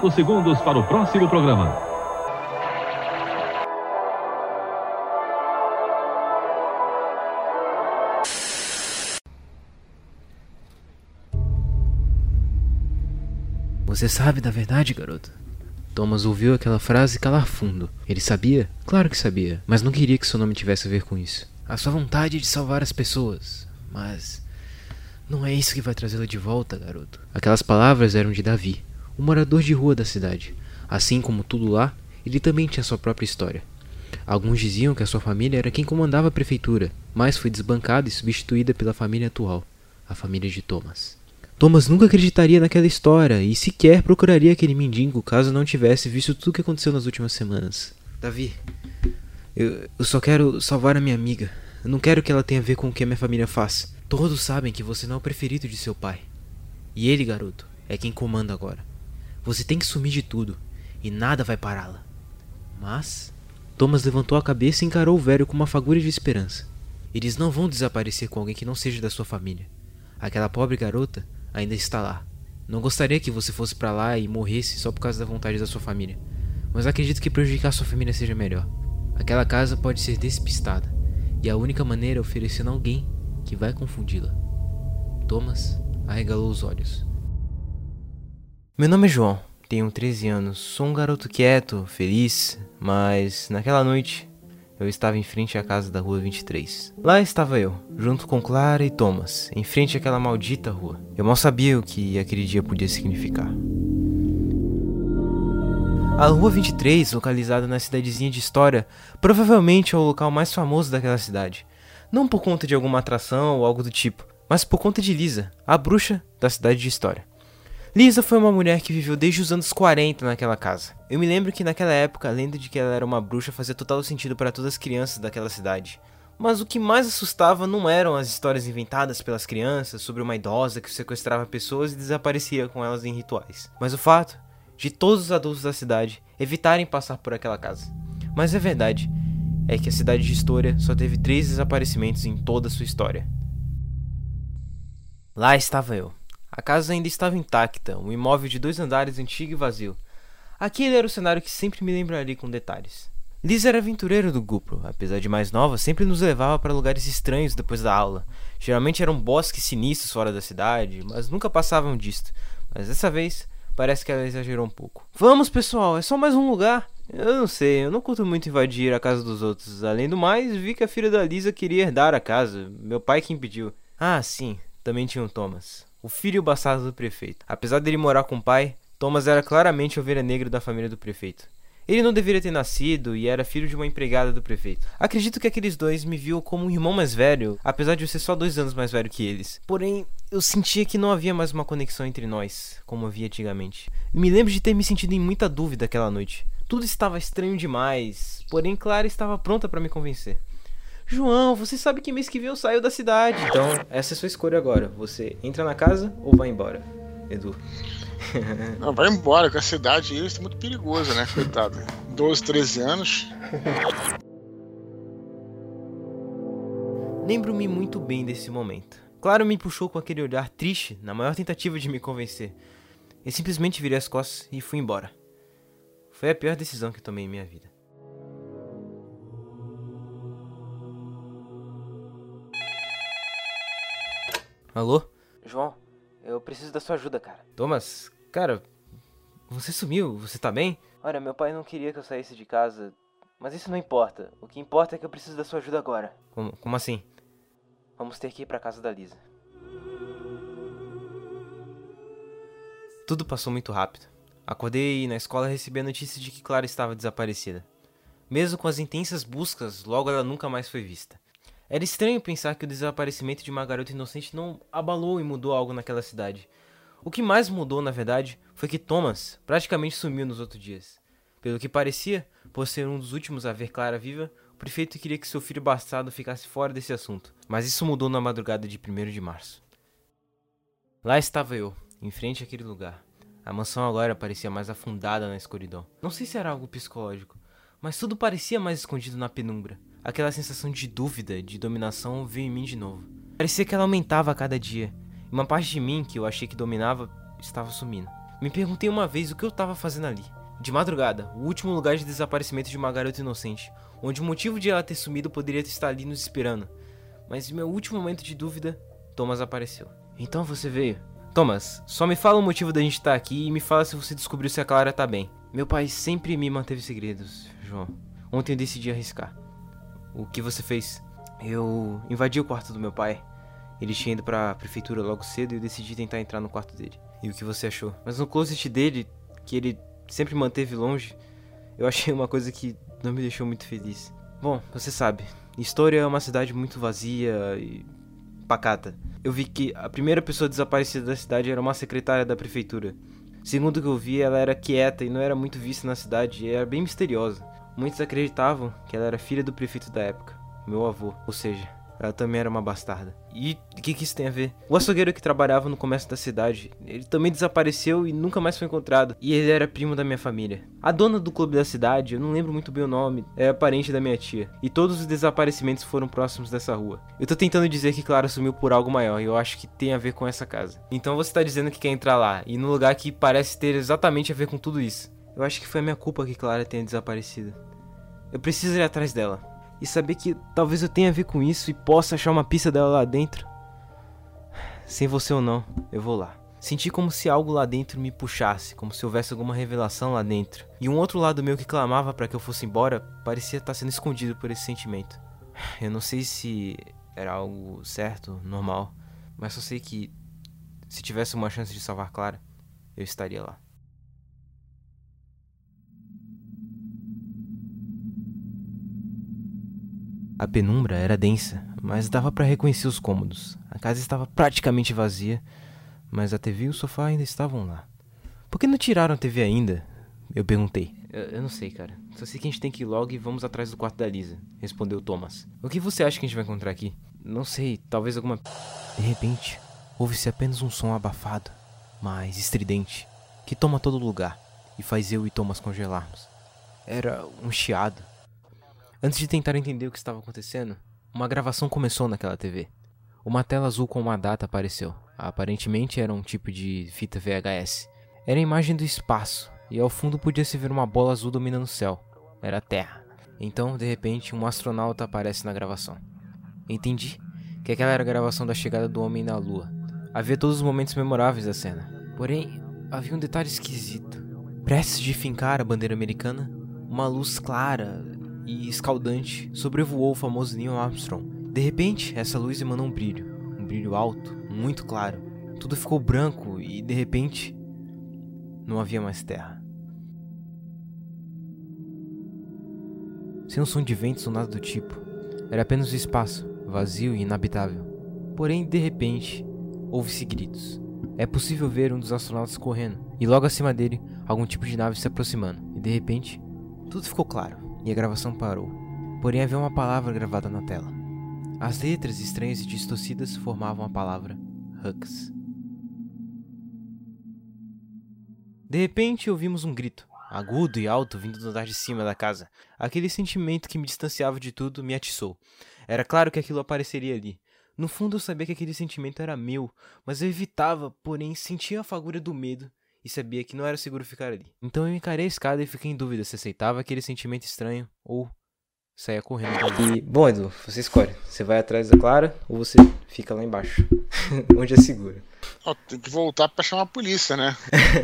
J: Cinco segundos para o próximo programa.
E: Você sabe da verdade, garoto? Thomas ouviu aquela frase calar fundo. Ele sabia? Claro que sabia, mas não queria que seu nome tivesse a ver com isso. A sua vontade de salvar as pessoas. Mas. Não é isso que vai trazê-la de volta, garoto. Aquelas palavras eram de Davi, um morador de rua da cidade. Assim como tudo lá, ele também tinha sua própria história. Alguns diziam que a sua família era quem comandava a prefeitura, mas foi desbancada e substituída pela família atual, a família de Thomas. Thomas nunca acreditaria naquela história e sequer procuraria aquele mendigo caso não tivesse visto tudo o que aconteceu nas últimas semanas. Davi, eu, eu só quero salvar a minha amiga. Eu não quero que ela tenha a ver com o que a minha família faz. Todos sabem que você não é o preferido de seu pai. E ele, garoto, é quem comanda agora. Você tem que sumir de tudo, e nada vai pará-la. Mas Thomas levantou a cabeça e encarou o velho com uma fagulha de esperança. Eles não vão desaparecer com alguém que não seja da sua família. Aquela pobre garota ainda está lá. Não gostaria que você fosse para lá e morresse só por causa da vontade da sua família. Mas acredito que prejudicar sua família seja melhor. Aquela casa pode ser despistada, e a única maneira é oferecendo alguém que vai confundi-la. Thomas arregalou os olhos. Meu nome é João, tenho 13 anos, sou um garoto quieto, feliz, mas naquela noite eu estava em frente à casa da rua 23. Lá estava eu, junto com Clara e Thomas, em frente àquela maldita rua. Eu mal sabia o que aquele dia podia significar. A Rua 23, localizada na cidadezinha de História, provavelmente é o local mais famoso daquela cidade. Não por conta de alguma atração ou algo do tipo, mas por conta de Lisa, a bruxa da cidade de História. Lisa foi uma mulher que viveu desde os anos 40 naquela casa. Eu me lembro que naquela época a lenda de que ela era uma bruxa fazia total sentido para todas as crianças daquela cidade. Mas o que mais assustava não eram as histórias inventadas pelas crianças sobre uma idosa que sequestrava pessoas e desaparecia com elas em rituais, mas o fato de todos os adultos da cidade evitarem passar por aquela casa. Mas é verdade, é que a cidade de História só teve três desaparecimentos em toda a sua história. Lá estava eu. A casa ainda estava intacta, um imóvel de dois andares antigo e vazio. Aquele era o cenário que sempre me lembraria com detalhes. Liz era aventureira do grupo, apesar de mais nova, sempre nos levava para lugares estranhos depois da aula. Geralmente eram bosques sinistros fora da cidade, mas nunca passavam disto. Mas dessa vez, parece que ela exagerou um pouco. Vamos, pessoal, é só mais um lugar. Eu não sei, eu não curto muito invadir a casa dos outros. Além do mais, vi que a filha da Lisa queria herdar a casa. Meu pai que impediu. Ah, sim, também tinha o Thomas, o filho bastardo do prefeito. Apesar dele morar com o pai, Thomas era claramente a ovelha negra da família do prefeito. Ele não deveria ter nascido e era filho de uma empregada do prefeito. Acredito que aqueles dois me viam como um irmão mais velho, apesar de eu ser só dois anos mais velho que eles. Porém, eu sentia que não havia mais uma conexão entre nós, como havia antigamente. Me lembro de ter me sentido em muita dúvida aquela noite. Tudo estava estranho demais, porém Clara estava pronta para me convencer. João, você sabe que mês que vem eu saio da cidade. Então, essa é sua escolha agora. Você entra na casa ou vai embora, Edu?
F: Não, vai embora, com a cidade isso é muito perigoso, né? Coitado. 12, 13 anos.
E: Lembro-me muito bem desse momento. Claro me puxou com aquele olhar triste, na maior tentativa de me convencer. Eu simplesmente virei as costas e fui embora. Foi a pior decisão que tomei em minha vida. Alô? João, eu preciso da sua ajuda, cara. Thomas, cara, você sumiu, você tá bem? Olha, meu pai não queria que eu saísse de casa, mas isso não importa. O que importa é que eu preciso da sua ajuda agora. Como, como assim? Vamos ter que ir pra casa da Lisa. Tudo passou muito rápido. Acordei e na escola recebi a notícia de que Clara estava desaparecida. Mesmo com as intensas buscas, logo ela nunca mais foi vista. Era estranho pensar que o desaparecimento de uma garota inocente não abalou e mudou algo naquela cidade. O que mais mudou, na verdade, foi que Thomas praticamente sumiu nos outros dias. Pelo que parecia, por ser um dos últimos a ver Clara viva, o prefeito queria que seu filho bastardo ficasse fora desse assunto. Mas isso mudou na madrugada de 1 de março. Lá estava eu, em frente àquele lugar. A mansão agora parecia mais afundada na escuridão. Não sei se era algo psicológico, mas tudo parecia mais escondido na penumbra. Aquela sensação de dúvida, de dominação veio em mim de novo. Parecia que ela aumentava a cada dia. E uma parte de mim que eu achei que dominava estava sumindo. Me perguntei uma vez o que eu estava fazendo ali. De madrugada, o último lugar de desaparecimento de uma garota inocente, onde o motivo de ela ter sumido poderia estar ali nos esperando. Mas em meu último momento de dúvida, Thomas apareceu. Então você veio? Thomas, só me fala o motivo da gente estar aqui e me fala se você descobriu se a Clara tá bem. Meu pai sempre me manteve segredos, João. Ontem eu decidi arriscar. O que você fez? Eu invadi o quarto do meu pai. Ele tinha ido pra prefeitura logo cedo e eu decidi tentar entrar no quarto dele. E o que você achou? Mas no closet dele, que ele sempre manteve longe, eu achei uma coisa que não me deixou muito feliz. Bom, você sabe, História é uma cidade muito vazia e pacata. Eu vi que a primeira pessoa desaparecida da cidade era uma secretária da prefeitura. Segundo o que eu vi, ela era quieta e não era muito vista na cidade e era bem misteriosa. Muitos acreditavam que ela era filha do prefeito da época, meu avô, ou seja, ela também era uma bastarda. E o que, que isso tem a ver? O açougueiro que trabalhava no comércio da cidade, ele também desapareceu e nunca mais foi encontrado. E ele era primo da minha família. A dona do clube da cidade, eu não lembro muito bem o nome, é parente da minha tia. E todos os desaparecimentos foram próximos dessa rua. Eu tô tentando dizer que Clara sumiu por algo maior e eu acho que tem a ver com essa casa. Então você tá dizendo que quer entrar lá, e no lugar que parece ter exatamente a ver com tudo isso. Eu acho que foi a minha culpa que Clara tenha desaparecido. Eu preciso ir atrás dela. E saber que talvez eu tenha a ver com isso e possa achar uma pista dela lá dentro. Sem você ou não, eu vou lá. Senti como se algo lá dentro me puxasse, como se houvesse alguma revelação lá dentro. E um outro lado meu que clamava para que eu fosse embora parecia estar sendo escondido por esse sentimento. Eu não sei se era algo certo, normal, mas só sei que se tivesse uma chance de salvar Clara, eu estaria lá. A penumbra era densa, mas dava para reconhecer os cômodos. A casa estava praticamente vazia, mas a TV e o sofá ainda estavam lá. Por que não tiraram a TV ainda? Eu perguntei. Eu, eu, não sei, cara. Só sei que a gente tem que ir logo e vamos atrás do quarto da Lisa, respondeu Thomas. O que você acha que a gente vai encontrar aqui? Não sei, talvez alguma. De repente, ouve-se apenas um som abafado, mas estridente, que toma todo lugar e faz eu e Thomas congelarmos. Era um chiado Antes de tentar entender o que estava acontecendo, uma gravação começou naquela TV. Uma tela azul com uma data apareceu. Aparentemente era um tipo de fita VHS. Era a imagem do espaço, e ao fundo podia-se ver uma bola azul dominando o céu. Era a Terra. Então, de repente, um astronauta aparece na gravação. Entendi que aquela era a gravação da chegada do homem na Lua. Havia todos os momentos memoráveis da cena. Porém, havia um detalhe esquisito. Prestes de fincar a bandeira americana, uma luz clara e escaldante sobrevoou o famoso Neil Armstrong. De repente, essa luz emanou um brilho, um brilho alto, muito claro. Tudo ficou branco e, de repente, não havia mais terra. Sem um som de ventos ou nada do tipo, era apenas o espaço, vazio e inabitável. Porém, de repente, ouve-se gritos. É possível ver um dos astronautas correndo, e logo acima dele, algum tipo de nave se aproximando. E de repente, tudo ficou claro, e a gravação parou. Porém, havia uma palavra gravada na tela. As letras estranhas e distorcidas formavam a palavra Hux. De repente, ouvimos um grito, agudo e alto, vindo do andar de cima da casa. Aquele sentimento que me distanciava de tudo me atiçou. Era claro que aquilo apareceria ali. No fundo, eu sabia que aquele sentimento era meu, mas eu evitava, porém, sentia a fagulha do medo e sabia que não era seguro ficar ali. Então eu encarei a escada e fiquei em dúvida se aceitava aquele sentimento estranho ou saia correndo.
I: E, bom, Edu, você escolhe. Você vai atrás da Clara ou você fica lá embaixo, onde é seguro.
F: Ó, tem que voltar pra chamar a polícia, né?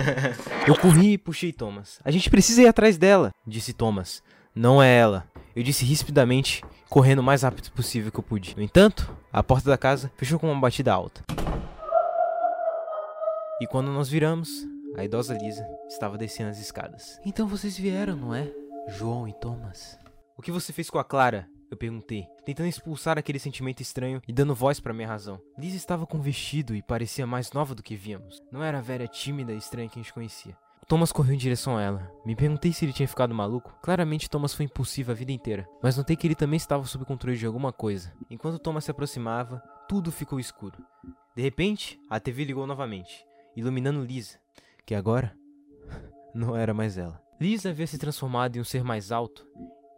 E: Eu corri e puxei Thomas. A gente precisa ir atrás dela, disse Thomas. Não é ela. Eu disse rispidamente, correndo o mais rápido possível que eu pude. No entanto, a porta da casa fechou com uma batida alta. E quando nós viramos, a idosa Lisa estava descendo as escadas. Então vocês vieram, não é? João e Thomas. O que você fez com a Clara? Eu perguntei, tentando expulsar aquele sentimento estranho e dando voz para minha razão. Lisa estava com vestido e parecia mais nova do que víamos. Não era a velha tímida e estranha que a gente conhecia. Thomas correu em direção a ela. Me perguntei se ele tinha ficado maluco. Claramente, Thomas foi impulsivo a vida inteira, mas notei que ele também estava sob controle de alguma coisa. Enquanto Thomas se aproximava, tudo ficou escuro. De repente, a TV ligou novamente, iluminando Lisa, que agora não era mais ela. Lisa havia se transformado em um ser mais alto.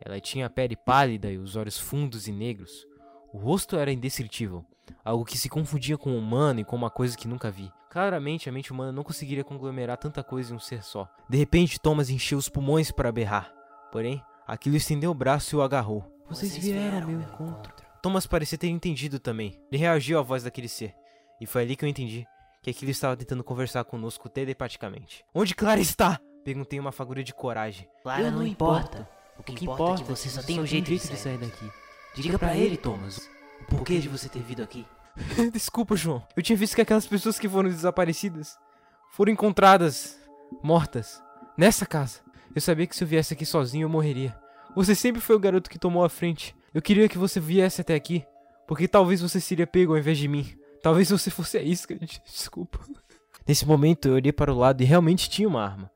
E: Ela tinha a pele pálida e os olhos fundos e negros. O rosto era indescritível, algo que se confundia com o humano e com uma coisa que nunca vi. Claramente, a mente humana não conseguiria conglomerar tanta coisa em um ser só. De repente, Thomas encheu os pulmões para berrar. Porém, aquilo estendeu o braço e o agarrou. Vocês vieram ao meu encontro. Thomas parecia ter entendido também. Ele reagiu à voz daquele ser. E foi ali que eu entendi que aquilo estava tentando conversar conosco telepaticamente. Onde Clara está? Perguntei uma fagulha de coragem.
K: Clara não importa. O que, importa é que você só tem um jeito de sair daqui. Diga pra ele, Thomas, o porquê de você ter vindo aqui.
E: Desculpa, João. Eu tinha visto que aquelas pessoas que foram desaparecidas foram encontradas mortas nessa casa. Eu sabia que se eu viesse aqui sozinho eu morreria. Você sempre foi o garoto que tomou a frente. Eu queria que você viesse até aqui, porque talvez você seria pego ao invés de mim. Talvez você fosse a isca. Desculpa. Nesse momento eu olhei para o lado e realmente tinha uma arma.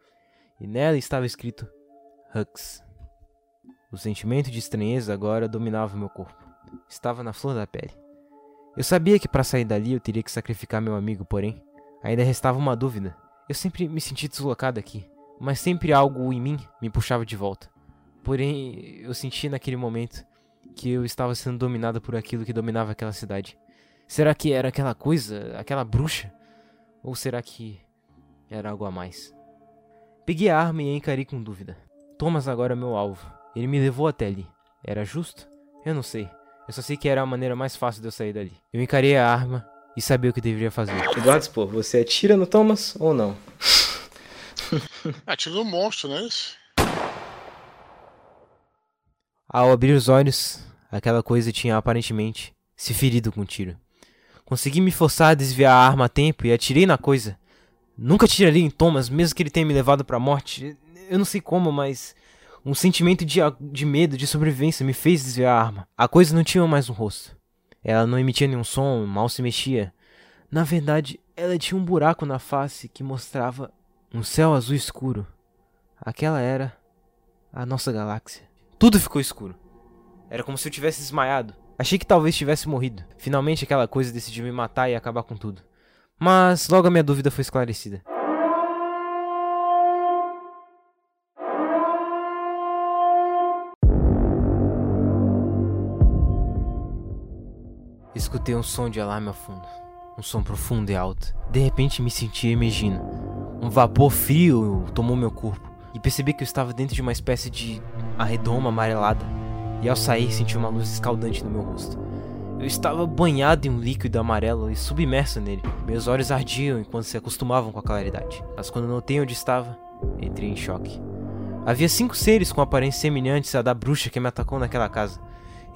E: E nela estava escrito Hux. O sentimento de estranheza agora dominava meu corpo. Estava na flor da pele. Eu sabia que para sair dali eu teria que sacrificar meu amigo, porém, ainda restava uma dúvida. Eu sempre me senti deslocado aqui, mas sempre algo em mim me puxava de volta. Porém, eu senti naquele momento que eu estava sendo dominado por aquilo que dominava aquela cidade. Será que era aquela coisa, aquela bruxa? Ou será que era algo a mais? Peguei a arma e a encarei com dúvida. Thomas agora é meu alvo. Ele me levou até ali. Era justo? Eu não sei. Eu só sei que era a maneira mais fácil de eu sair dali. Eu encarei a arma e sabia o que deveria fazer.
I: Eduardo Spor, você atira no Thomas ou não?
F: Atira no monstro, não é isso?
E: Ao abrir os olhos, aquela coisa tinha aparentemente se ferido com um tiro. Consegui me forçar a desviar a arma a tempo e atirei na coisa. Nunca tiraria em Thomas, mesmo que ele tenha me levado para a morte. Eu não sei como, mas um sentimento de, de medo, de sobrevivência me fez desviar a arma. A coisa não tinha mais um rosto. Ela não emitia nenhum som, mal se mexia. Na verdade, ela tinha um buraco na face que mostrava um céu azul escuro. Aquela era a nossa galáxia. Tudo ficou escuro. Era como se eu tivesse desmaiado. Achei que talvez tivesse morrido. Finalmente aquela coisa decidiu me matar e acabar com tudo. Mas logo a minha dúvida foi esclarecida. Escutei um som de alarme ao fundo, um som profundo e alto. De repente me senti emergindo. Um vapor frio tomou meu corpo e percebi que eu estava dentro de uma espécie de arredoma amarelada. E ao sair senti uma luz escaldante no meu rosto. Eu estava banhado em um líquido amarelo e submerso nele. Meus olhos ardiam enquanto se acostumavam com a claridade. Mas quando notei onde estava, entrei em choque. Havia cinco seres com aparências semelhantes à da bruxa que me atacou naquela casa.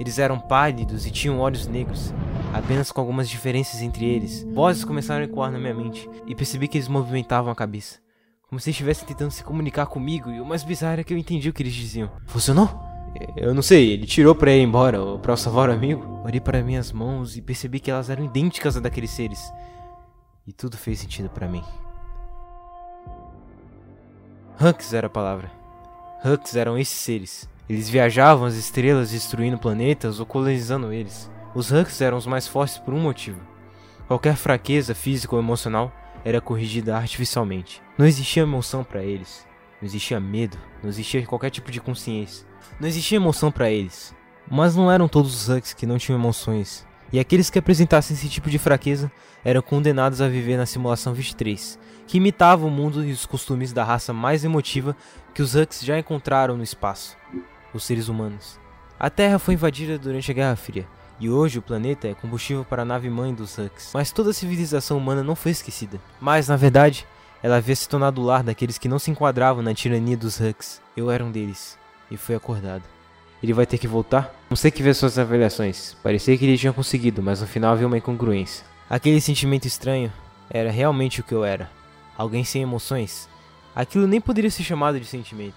E: Eles eram pálidos e tinham olhos negros, apenas com algumas diferenças entre eles. Vozes começaram a ecoar na minha mente e percebi que eles movimentavam a cabeça, como se estivessem tentando se comunicar comigo. E o mais bizarro é que eu entendi o que eles diziam. Funcionou? Eu não sei, ele tirou pra ir embora ou pra salvar o amigo? Olhei para minhas mãos e percebi que elas eram idênticas às daqueles seres. E tudo fez sentido para mim. Hunks era a palavra. Hunks eram esses seres. Eles viajavam as estrelas destruindo planetas ou colonizando eles. Os Hunks eram os mais fortes por um motivo. Qualquer fraqueza física ou emocional era corrigida artificialmente. Não existia emoção para eles. Não existia medo. Não existia qualquer tipo de consciência. Não existia emoção para eles. Mas não eram todos os Hunks que não tinham emoções. E aqueles que apresentassem esse tipo de fraqueza eram condenados a viver na simulação 23, que imitava o mundo e os costumes da raça mais emotiva que os Hux já encontraram no espaço, os seres humanos. A Terra foi invadida durante a Guerra Fria, e hoje o planeta é combustível para a nave-mãe dos Hux. Mas toda a civilização humana não foi esquecida. Mas, na verdade, ela havia se tornado o lar daqueles que não se enquadravam na tirania dos Hux. Eu era um deles, e fui acordado. Ele vai ter que voltar? Não sei que ver suas avaliações. Parecia que ele tinha conseguido, mas no final havia uma incongruência. Aquele sentimento estranho era realmente o que eu era. Alguém sem emoções. Aquilo nem poderia ser chamado de sentimento.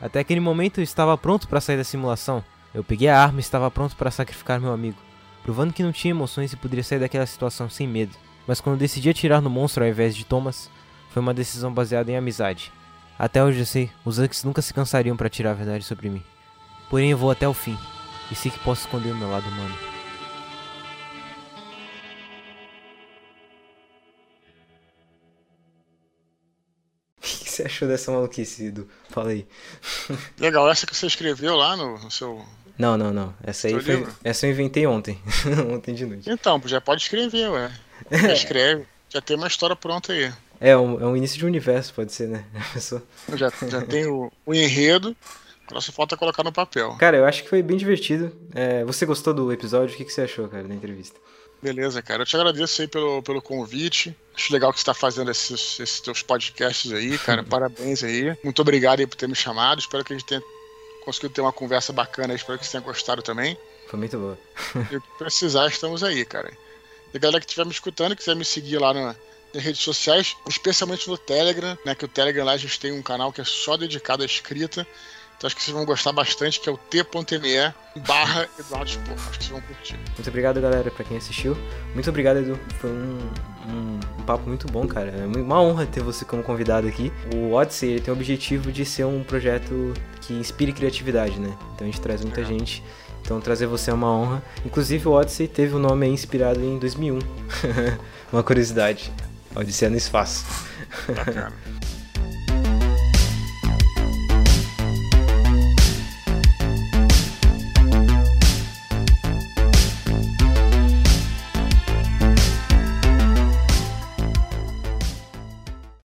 E: Até aquele momento eu estava pronto para sair da simulação. Eu peguei a arma e estava pronto para sacrificar meu amigo, provando que não tinha emoções e poderia sair daquela situação sem medo. Mas quando decidi atirar no monstro ao invés de Thomas, foi uma decisão baseada em amizade. Até hoje eu sei, os Anks nunca se cansariam para tirar a verdade sobre mim. Porém eu vou até o fim, e sei que posso esconder o meu lado humano. O que você achou dessa maluquice, Edu? Fala aí.
F: Legal, essa que você escreveu lá no, no seu.
E: Não, não, não. Essa aí foi. Essa eu inventei ontem. ontem de noite.
F: Então, já pode escrever, ué. Já escreve. Já tem uma história pronta aí.
E: É um, é um início de universo, pode ser, né? Pessoa-
F: Já, já tem o, o enredo. Agora só falta colocar no papel.
E: Cara, eu acho que foi bem divertido. É, você gostou do episódio? O que, que você achou, cara, da entrevista?
F: Beleza, cara. Eu te agradeço aí pelo, pelo convite. Acho legal que você tá fazendo esses, esses teus podcasts aí, cara. Parabéns aí. Muito obrigado aí por ter me chamado. Espero que a gente tenha conseguido ter uma conversa bacana. aí. Espero que você tenha gostado também.
E: Foi muito boa.
F: E o que precisar, estamos aí, cara. E a galera que estiver me escutando, quiser me seguir lá na- nas redes sociais, especialmente no Telegram, né? Que o Telegram lá a gente tem um canal que é só dedicado à escrita. Então acho que vocês vão gostar bastante, que é o t.me barra Eduardo Spor. Acho que vocês vão curtir.
E: Muito obrigado, galera, pra quem assistiu. Muito obrigado, Edu. Foi um, um, um papo muito bom, cara. É uma honra ter você como convidado aqui. O Odyssey ele tem o objetivo de ser um projeto que inspire criatividade, né? Então a gente traz muita gente. Então trazer você é uma honra. Inclusive o Odyssey teve o nome aí inspirado em 2001. uma curiosidade. Odisseia no espaço.
F: Bacana.